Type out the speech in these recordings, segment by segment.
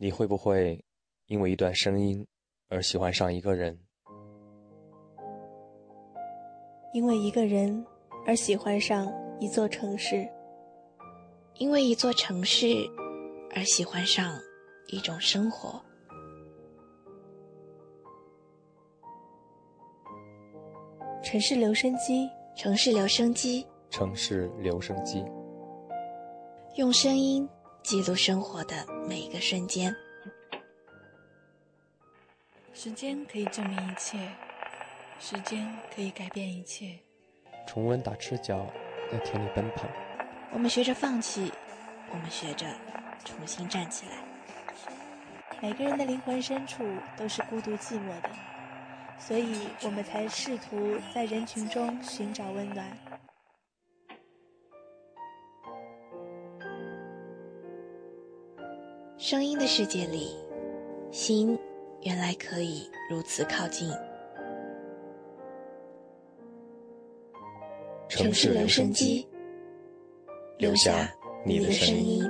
你会不会因为一段声音而喜欢上一个人？因为一个人而喜欢上一座城市？因为一座城市而喜欢上一种生活？城市留声机，城市留声机，城市留声机，用声音。记录生活的每一个瞬间。时间可以证明一切，时间可以改变一切。重温打赤脚，在田里奔跑。我们学着放弃，我们学着重新站起来。每个人的灵魂深处都是孤独寂寞的，所以我们才试图在人群中寻找温暖。声音的世界里，心原来可以如此靠近。城市留声机，留下你的声音。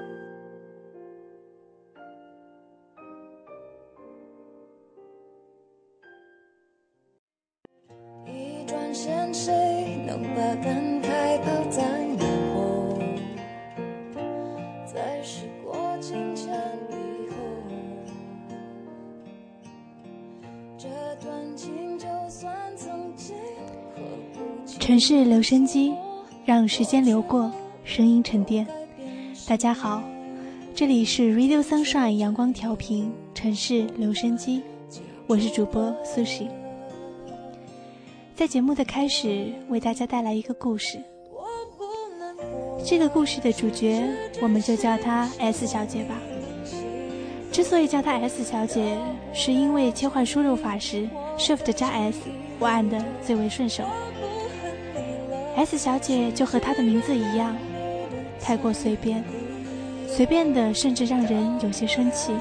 声机，让时间流过，声音沉淀。大家好，这里是 Radio Sunshine 阳光调频城市留声机，我是主播苏西。在节目的开始，为大家带来一个故事。这个故事的主角，我们就叫她 S 小姐吧。之所以叫她 S 小姐，是因为切换输入法时，Shift 加 S，我按的最为顺手。S 小姐就和她的名字一样，太过随便，随便的甚至让人有些生气。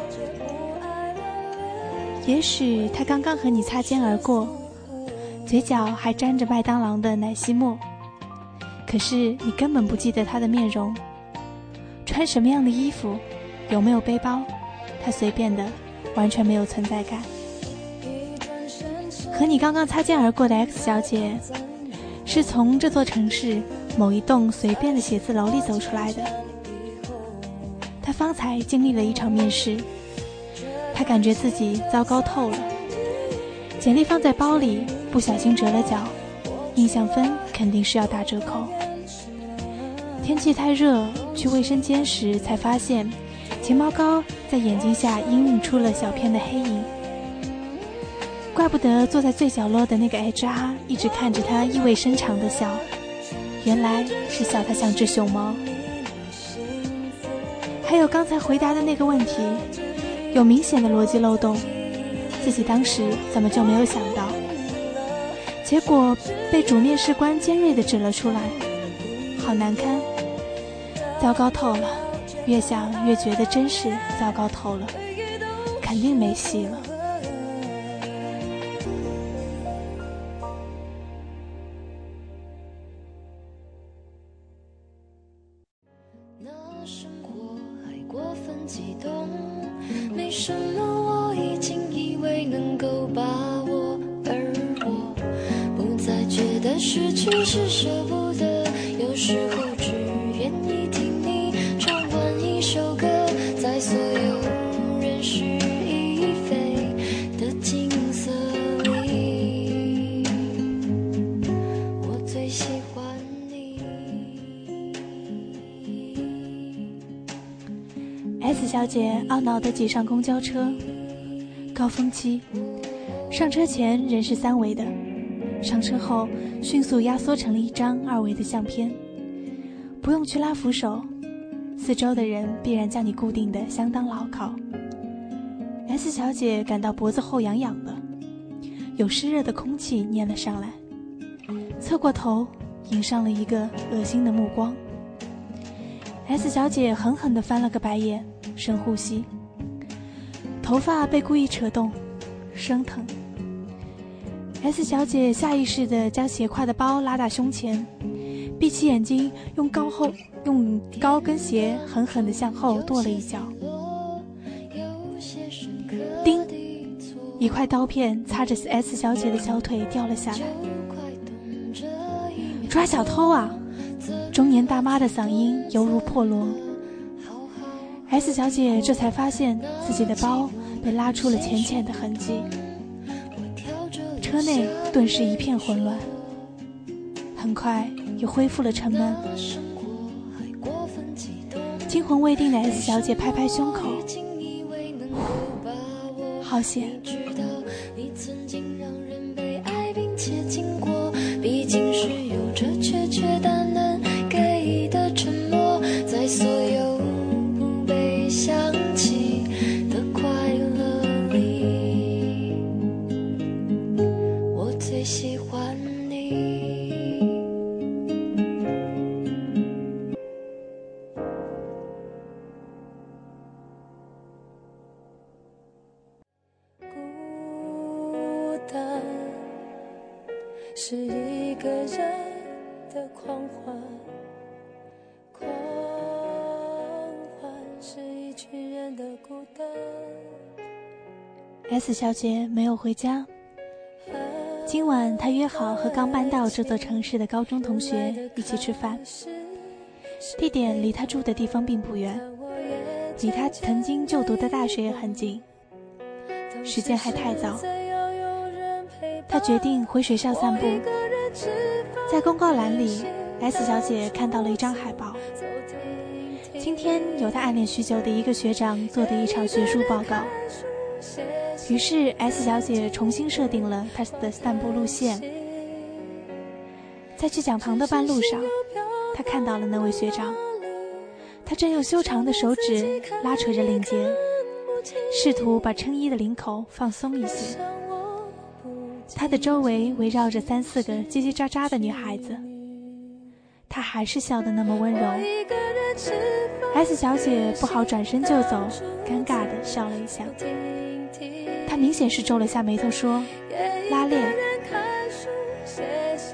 也许她刚刚和你擦肩而过。嘴角还沾着麦当劳的奶昔沫，可是你根本不记得她的面容，穿什么样的衣服，有没有背包，她随便的，完全没有存在感。和你刚刚擦肩而过的 X 小姐，是从这座城市某一栋随便的写字楼里走出来的。她方才经历了一场面试，她感觉自己糟糕透了。简历放在包里，不小心折了角，印象分肯定是要打折扣。天气太热，去卫生间时才发现，睫毛膏在眼睛下氤氲出了小片的黑影。怪不得坐在最角落的那个 HR 一直看着他意味深长的笑，原来是笑他像只熊猫。还有刚才回答的那个问题，有明显的逻辑漏洞。自己当时怎么就没有想到？结果被主面试官尖锐的指了出来，好难堪，糟糕透了！越想越觉得真是糟糕透了，肯定没戏了。懊恼地挤上公交车，高峰期，上车前人是三维的，上车后迅速压缩成了一张二维的相片，不用去拉扶手，四周的人必然将你固定的相当牢靠。S 小姐感到脖子后痒痒的，有湿热的空气粘了上来，侧过头迎上了一个恶心的目光。S 小姐狠狠地翻了个白眼，深呼吸。头发被故意扯动，生疼。S 小姐下意识地将斜挎的包拉到胸前，闭起眼睛，用高后用高跟鞋狠狠地向后跺了一脚。叮，一块刀片擦着 S 小姐的小腿掉了下来。抓小偷啊！中年大妈的嗓音犹如破锣。S 小姐这才发现自己的包被拉出了浅浅的痕迹。车内顿时一片混乱，很快又恢复了沉闷。惊魂未定的 S 小姐拍拍胸口，好险！的孤单。S 小姐没有回家。今晚她约好和刚搬到这座城市的高中同学一起吃饭，地点离她住的地方并不远，离她曾经就读的大学也很近。时间还太早，她决定回学校散步。在公告栏里，S 小姐看到了一张海报，今天有他暗恋许久的一个学长做的一场学术报告。于是，S 小姐重新设定了她的散步路线。在去讲堂的半路上，她看到了那位学长，他正用修长的手指拉扯着领结，试图把衬衣的领口放松一些。他的周围围绕着三四个叽叽喳喳的女孩子，他还是笑得那么温柔。S 小姐不好转身就走，尴尬地笑了一下。她明显是皱了下眉头，说：“拉链。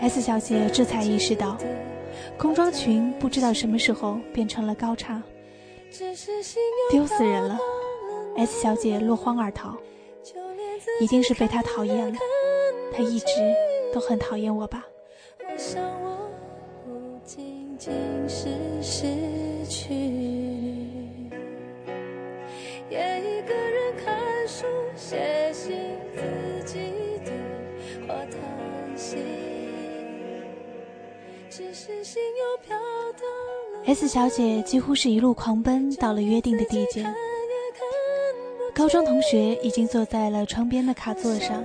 ”S 小姐这才意识到，工装裙不知道什么时候变成了高叉，丢死人了。S 小姐落荒而逃，一定是被他讨厌了。他一直都很讨厌我吧。我想我不仅仅是失去，也一个人看书写信自己对话叹息，只是心又飘到了 S 小姐几乎是一路狂奔到了约定的地点。高中同学已经坐在了窗边的卡座上，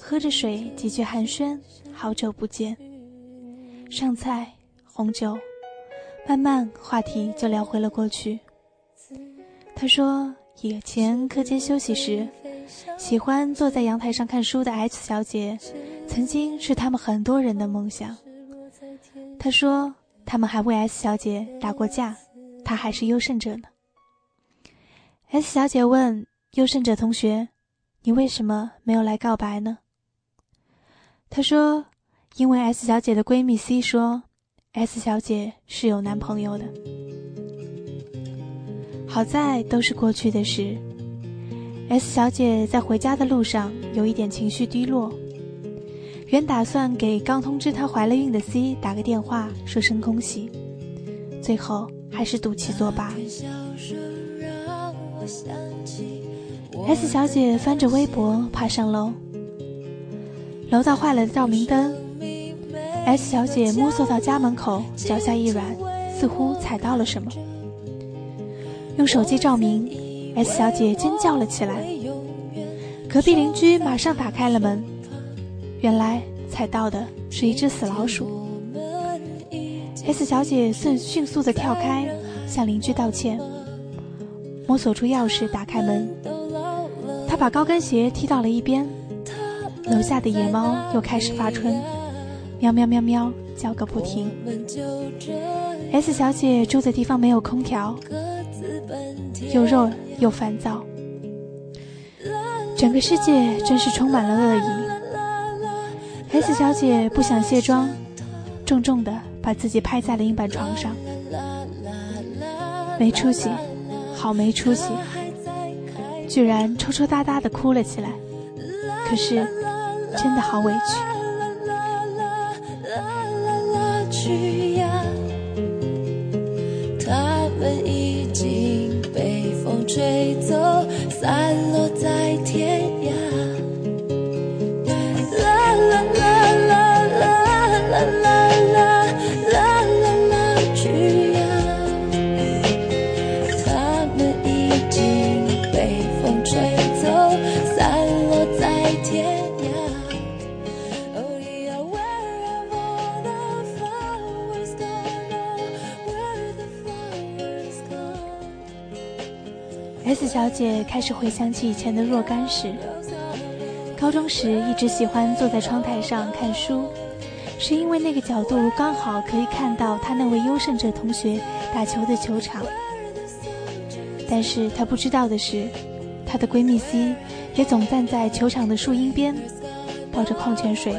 喝着水，几句寒暄，好久不见。上菜，红酒，慢慢话题就聊回了过去。他说，以前课间休息时，喜欢坐在阳台上看书的 S 小姐，曾经是他们很多人的梦想。他说，他们还为 S 小姐打过架，她还是优胜者呢。S 小姐问优胜者同学：“你为什么没有来告白呢？”他说：“因为 S 小姐的闺蜜 C 说，S 小姐是有男朋友的。好在都是过去的事。”S 小姐在回家的路上有一点情绪低落，原打算给刚通知她怀了孕的 C 打个电话说声恭喜，最后还是赌气作罢。S 小姐翻着微博爬上楼，楼道坏了的照明灯。S 小姐摸索到家门口，脚下一软，似乎踩到了什么。用手机照明，S 小姐尖叫了起来。隔壁邻居马上打开了门，原来踩到的是一只死老鼠。S 小姐迅迅速地跳开，向邻居道歉。摸索出钥匙，打开门。她把高跟鞋踢到了一边。楼下的野猫又开始发春，喵喵喵喵叫个不停。S 小姐住的地方没有空调，又热又烦躁。整个世界真是充满了恶意。S 小姐不想卸妆，重重的把自己拍在了硬板床上。没出息。好没出息！居然抽抽搭搭的哭了起来。可是，真的好委屈。S 小姐开始回想起以前的若干事。高中时一直喜欢坐在窗台上看书，是因为那个角度刚好可以看到她那位优胜者同学打球的球场。但是她不知道的是，她的闺蜜 C 也总站在球场的树荫边，抱着矿泉水，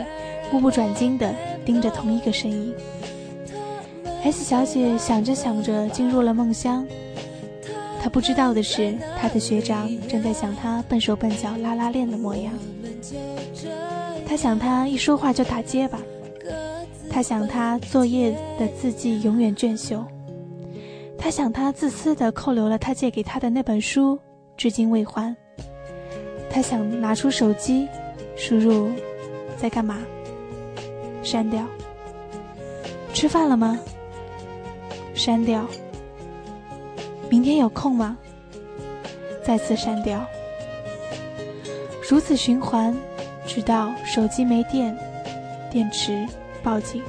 目不转睛地盯着同一个身影。S 小姐想着想着进入了梦乡。他不知道的是，他的学长正在想他笨手笨脚拉拉链的模样。他想他一说话就打结巴，他想他作业的字迹永远卷秀，他想他自私的扣留了他借给他的那本书，至今未还。他想拿出手机，输入在干嘛，删掉。吃饭了吗？删掉。明天有空吗？再次删掉。如此循环，直到手机没电，电池报警。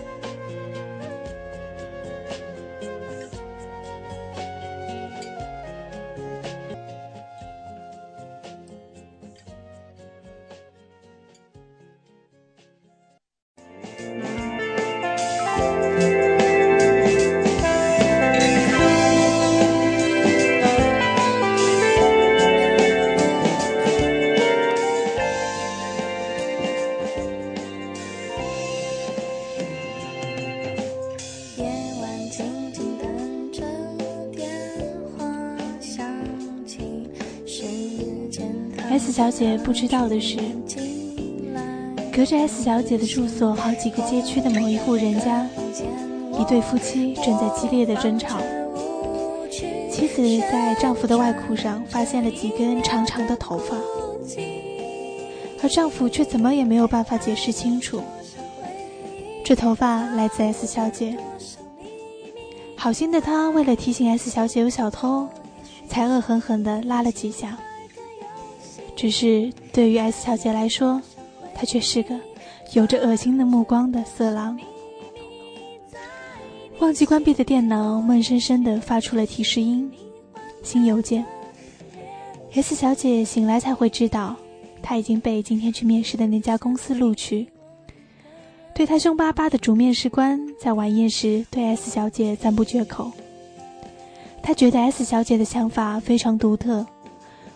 S 小姐不知道的是，隔着 S 小姐的住所好几个街区的某一户人家，一对夫妻正在激烈的争吵。妻子在丈夫的外裤上发现了几根长长的头发，而丈夫却怎么也没有办法解释清楚，这头发来自 S 小姐。好心的他为了提醒 S 小姐有小偷，才恶狠狠地拉了几下。只是对于 S 小姐来说，她却是个有着恶心的目光的色狼。忘记关闭的电脑闷声声地发出了提示音，新邮件。S 小姐醒来才会知道，她已经被今天去面试的那家公司录取。对她凶巴巴的主面试官在晚宴时对 S 小姐赞不绝口。他觉得 S 小姐的想法非常独特。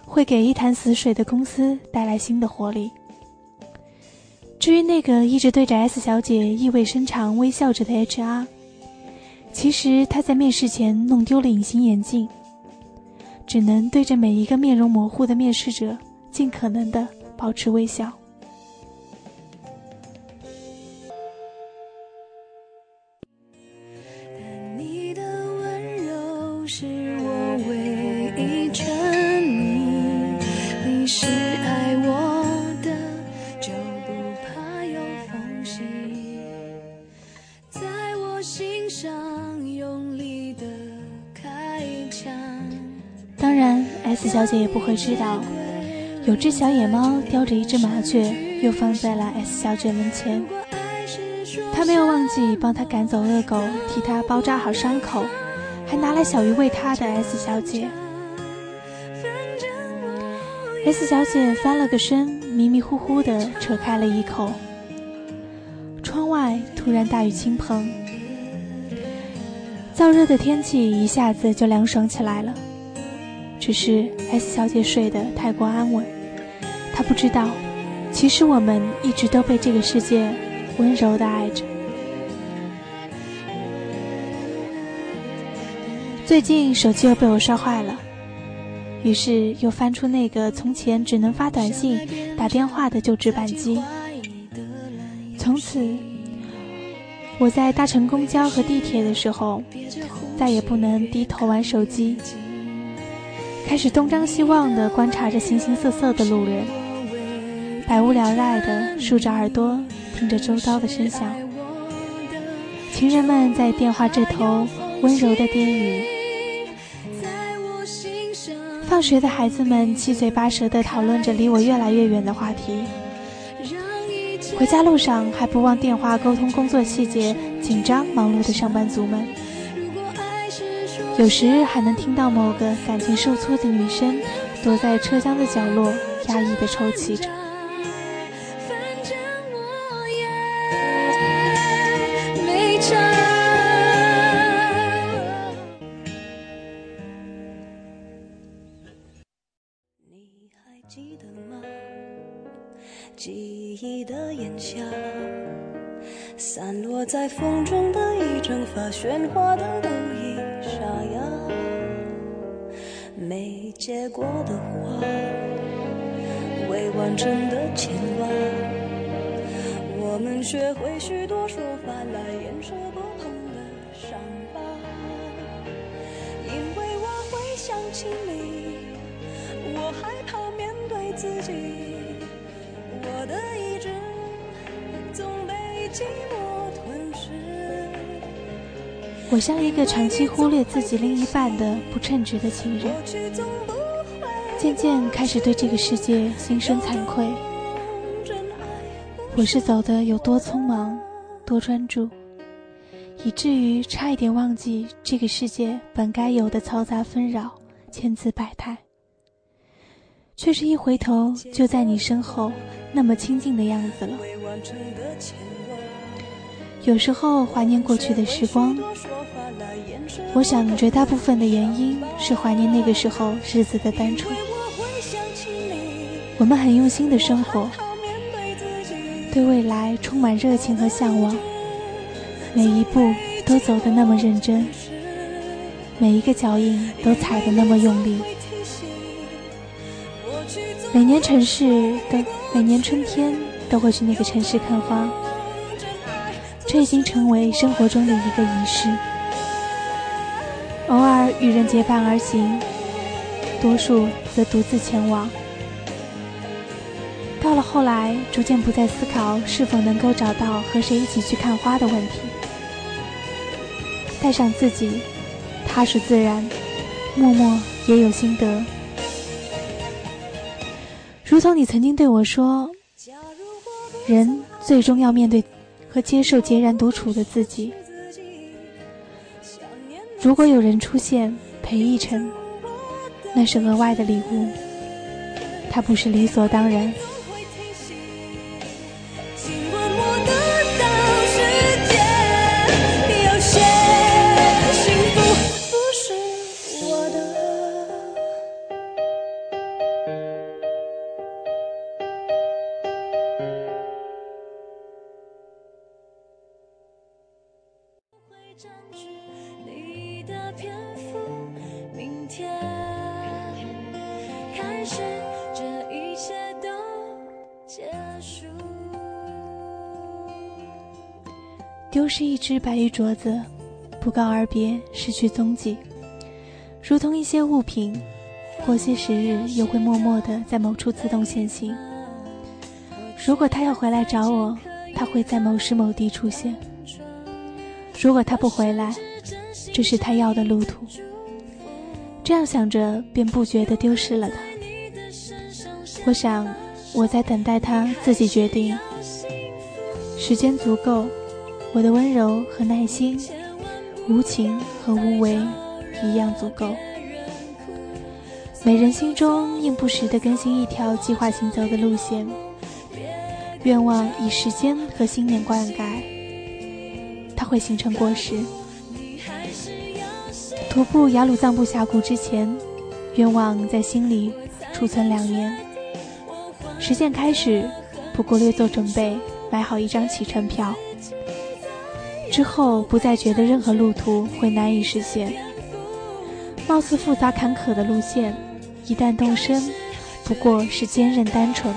会给一潭死水的公司带来新的活力。至于那个一直对着 S 小姐意味深长微笑着的 HR，其实他在面试前弄丢了隐形眼镜，只能对着每一个面容模糊的面试者尽可能的保持微笑。当然，S 小姐也不会知道，有只小野猫叼着一只麻雀，又放在了 S 小姐门前。她没有忘记帮她赶走恶狗，替她包扎好伤口，还拿来小鱼喂她的 S 小姐。S 小姐翻了个身，迷迷糊糊地扯开了一口。窗外突然大雨倾盆，燥热的天气一下子就凉爽起来了。只是 S 小姐睡得太过安稳，她不知道，其实我们一直都被这个世界温柔地爱着。最近手机又被我摔坏了，于是又翻出那个从前只能发短信、打电话的旧纸板机。从此，我在搭乘公交和地铁的时候，再也不能低头玩手机，开始东张西望地观察着形形色色的路人，百无聊赖地竖着耳朵听着周遭的声响。情人们在电话这头温柔的低语。放学的孩子们七嘴八舌地讨论着离我越来越远的话题，回家路上还不忘电话沟通工作细节，紧张忙碌的上班族们，有时还能听到某个感情受挫的女生躲在车厢的角落，压抑的抽泣着。在风中的一整发喧哗的都结果的花，未完成的牵挂。我们学会许多说法来掩饰不碰的伤疤，因为我会想起你，我害怕面对自己，我的意志总被寂寞。我像一个长期忽略自己另一半的不称职的情人，渐渐开始对这个世界心生惭愧。我是走的有多匆忙，多专注，以至于差一点忘记这个世界本该有的嘈杂纷扰、千姿百态，却是一回头就在你身后那么亲近的样子了。有时候怀念过去的时光。我想，绝大部分的原因是怀念那个时候日子的单纯。我们很用心的生活，对未来充满热情和向往，每一步都走得那么认真，每一个脚印都踩得那么用力。每年城市都，每年春天都会去那个城市看花，这已经成为生活中的一个仪式。偶尔与人结伴而行，多数则独自前往。到了后来，逐渐不再思考是否能够找到和谁一起去看花的问题，带上自己，踏实自然，默默也有心得。如同你曾经对我说：“人最终要面对和接受孑然独处的自己。”如果有人出现陪一程，那是额外的礼物，它不是理所当然。丢失一只白玉镯子，不告而别，失去踪迹，如同一些物品，过些时日又会默默的在某处自动现形。如果他要回来找我，他会在某时某地出现；如果他不回来，这是他要的路途。这样想着，便不觉得丢失了他。我想，我在等待他自己决定。时间足够。我的温柔和耐心，无情和无为，一样足够。每人心中应不时地更新一条计划行走的路线，愿望以时间和信念灌溉，它会形成果实。徒步雅鲁藏布峡谷之前，愿望在心里储存两年。实践开始，不过略做准备，买好一张启程票。之后不再觉得任何路途会难以实现，貌似复杂坎坷的路线，一旦动身，不过是坚韧单纯；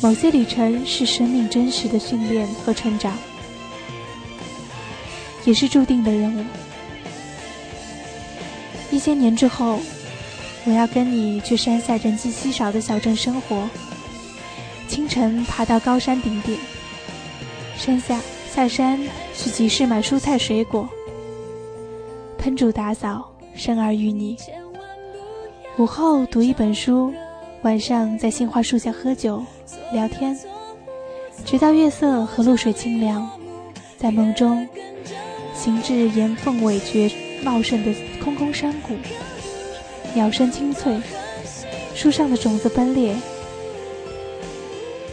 某些旅程是生命真实的训练和成长，也是注定的任务。一些年之后，我要跟你去山下人迹稀少的小镇生活。清晨爬到高山顶点，山下下山去集市买蔬菜水果，烹煮打扫，生儿育女。午后读一本书，晚上在杏花树下喝酒聊天，直到月色和露水清凉，在梦中行至岩缝尾蕨茂盛的空空山谷，鸟声清脆，树上的种子崩裂。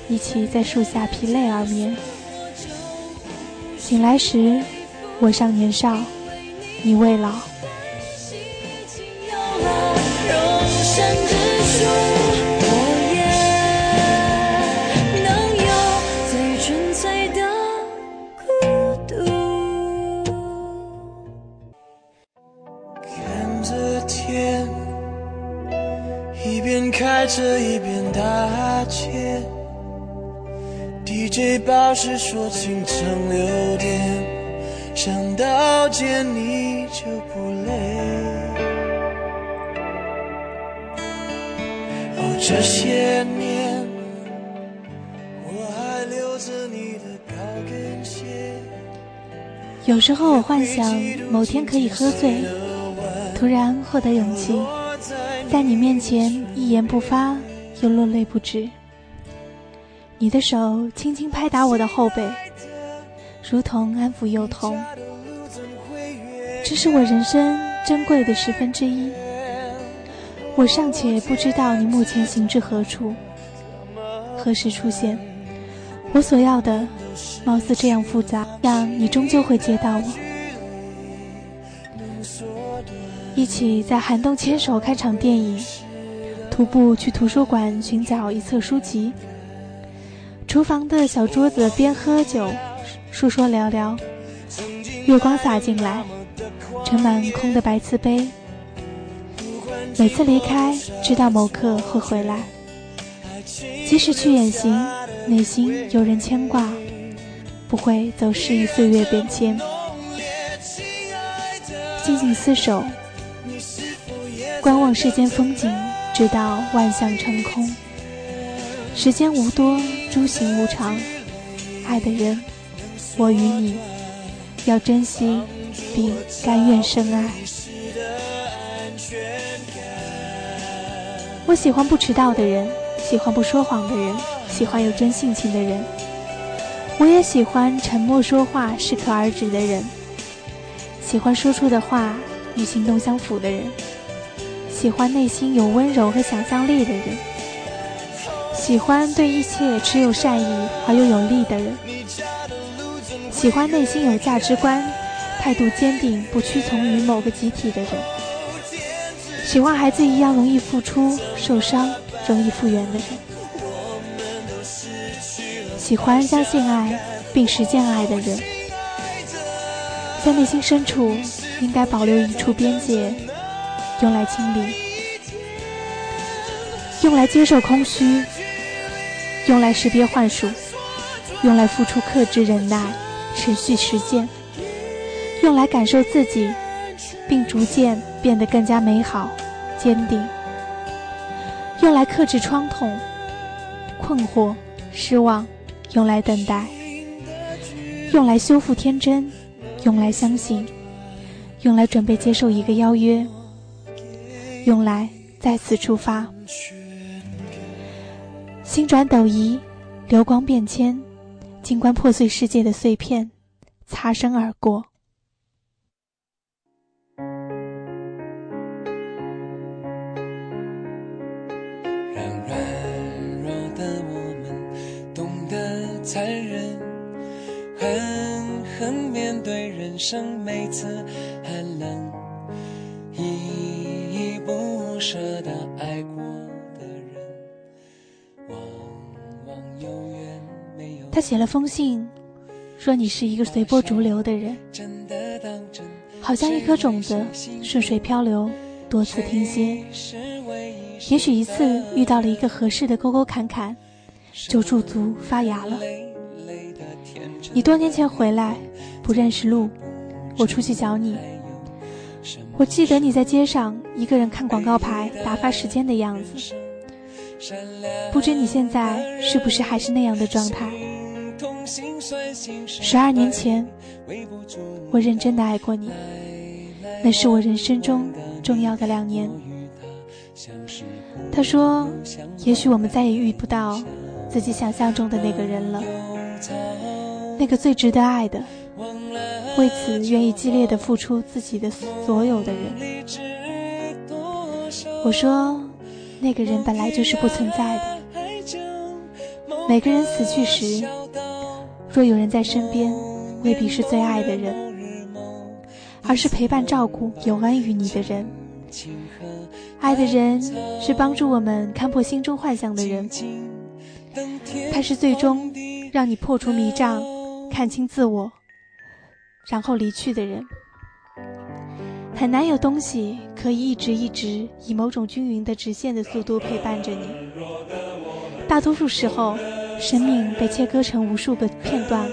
一起在树下疲累而眠。醒来时，我尚年少，你未老。着，一边 DJ 报时说清晨六点，想到见你就不累。哦，这些年我还留着你的高跟鞋。有时候我幻想某天可以喝醉，突然获得勇气，在你面前一言不发，又落泪不止。你的手轻轻拍打我的后背，如同安抚幼童。这是我人生珍贵的十分之一。我尚且不知道你目前行至何处，何时出现。我所要的，貌似这样复杂，但你终究会接到我。一起在寒冬牵手看场电影，徒步去图书馆寻找一册书籍。厨房的小桌子边喝酒，说说聊聊。月光洒进来，盛满空的白瓷杯。每次离开，知道某刻会回来。即使去远行，内心有人牵挂，不会走失于岁月变迁。静静厮守，观望世间风景，直到万象成空。时间无多。诸行无常，爱的人，我与你要珍惜并甘愿深爱。我喜欢不迟到的人，喜欢不说谎的人，喜欢有真性情的人。我也喜欢沉默说话、适可而止的人，喜欢说出的话与行动相符的人，喜欢内心有温柔和想象力的人。喜欢对一切持有善意而又有利的人，喜欢内心有价值观、态度坚定、不屈从于某个集体的人，喜欢孩子一样容易付出、受伤、容易复原的人，喜欢相信爱并实践爱的人，在内心深处应该保留一处边界，用来清理，用来接受空虚。用来识别幻术，用来付出克制忍耐，持续实践，用来感受自己，并逐渐变得更加美好、坚定。用来克制创痛、困惑、失望，用来等待，用来修复天真，用来相信，用来准备接受一个邀约，用来再次出发。星转斗移，流光变迁，静观破碎世界的碎片，擦身而过。让软弱的我们懂得残忍，狠狠面对人生每次他写了封信，说你是一个随波逐流的人，好像一颗种子顺水漂流，多次停歇，也许一次遇到了一个合适的沟沟坎坎，就驻足发芽了。你多年前回来，不认识路，我出去找你。我记得你在街上一个人看广告牌打发时间的样子，不知你现在是不是还是那样的状态？十二年前，我认真的爱过你，那是我人生中重要的两年。他说：“也许我们再也遇不到自己想象中的那个人了，那个最值得爱的，为此愿意激烈的付出自己的所有的人。”我说：“那个人本来就是不存在的。每个人死去时，若有人在身边，未必是最爱的人，而是陪伴、照顾、有恩于你的人。”爱的人是帮助我们看破心中幻想的人，他是最终让你破除迷障、看清自我，然后离去的人。很难有东西可以一直一直以某种均匀的直线的速度陪伴着你。大多数时候，生命被切割成无数个片段。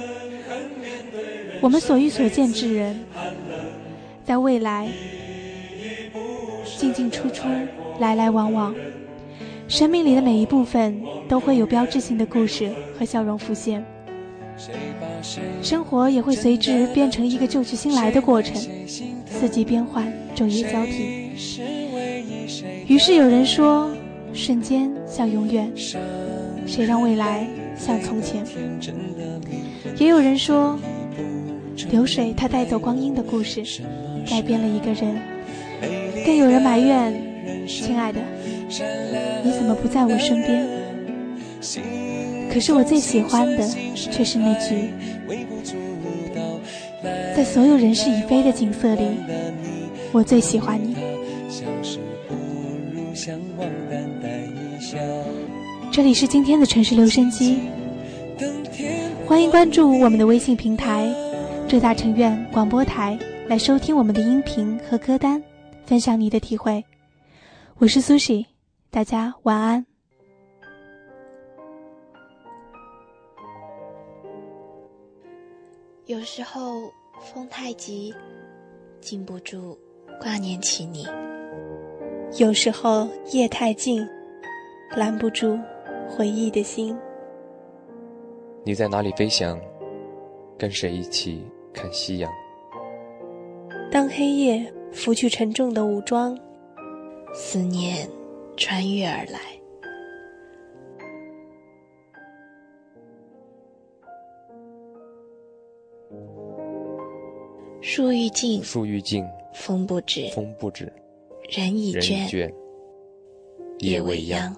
我们所遇所见之人，在未来。进进出出，来来往往，生命里的每一部分都会有标志性的故事和笑容浮现。生活也会随之变成一个旧去新来的过程，四季变换，昼夜交替。于是有人说，瞬间像永远，谁让未来像从前？也有人说，流水它带走光阴的故事，改变了一个人。更有人埋怨，亲爱的，你怎么不在我身边？可是我最喜欢的却是那句：在所有人事已非的景色里，我最喜欢你。这里是今天的城市留声机，欢迎关注我们的微信平台“浙大城院广播台”来收听我们的音频和歌单。分享你的体会，我是苏西，大家晚安。有时候风太急，禁不住挂念起你；有时候夜太静，拦不住回忆的心。你在哪里飞翔？跟谁一起看夕阳？当黑夜。拂去沉重的武装，思念穿越而来。树欲静，树欲静，风不止，风不止，人已倦，夜未央。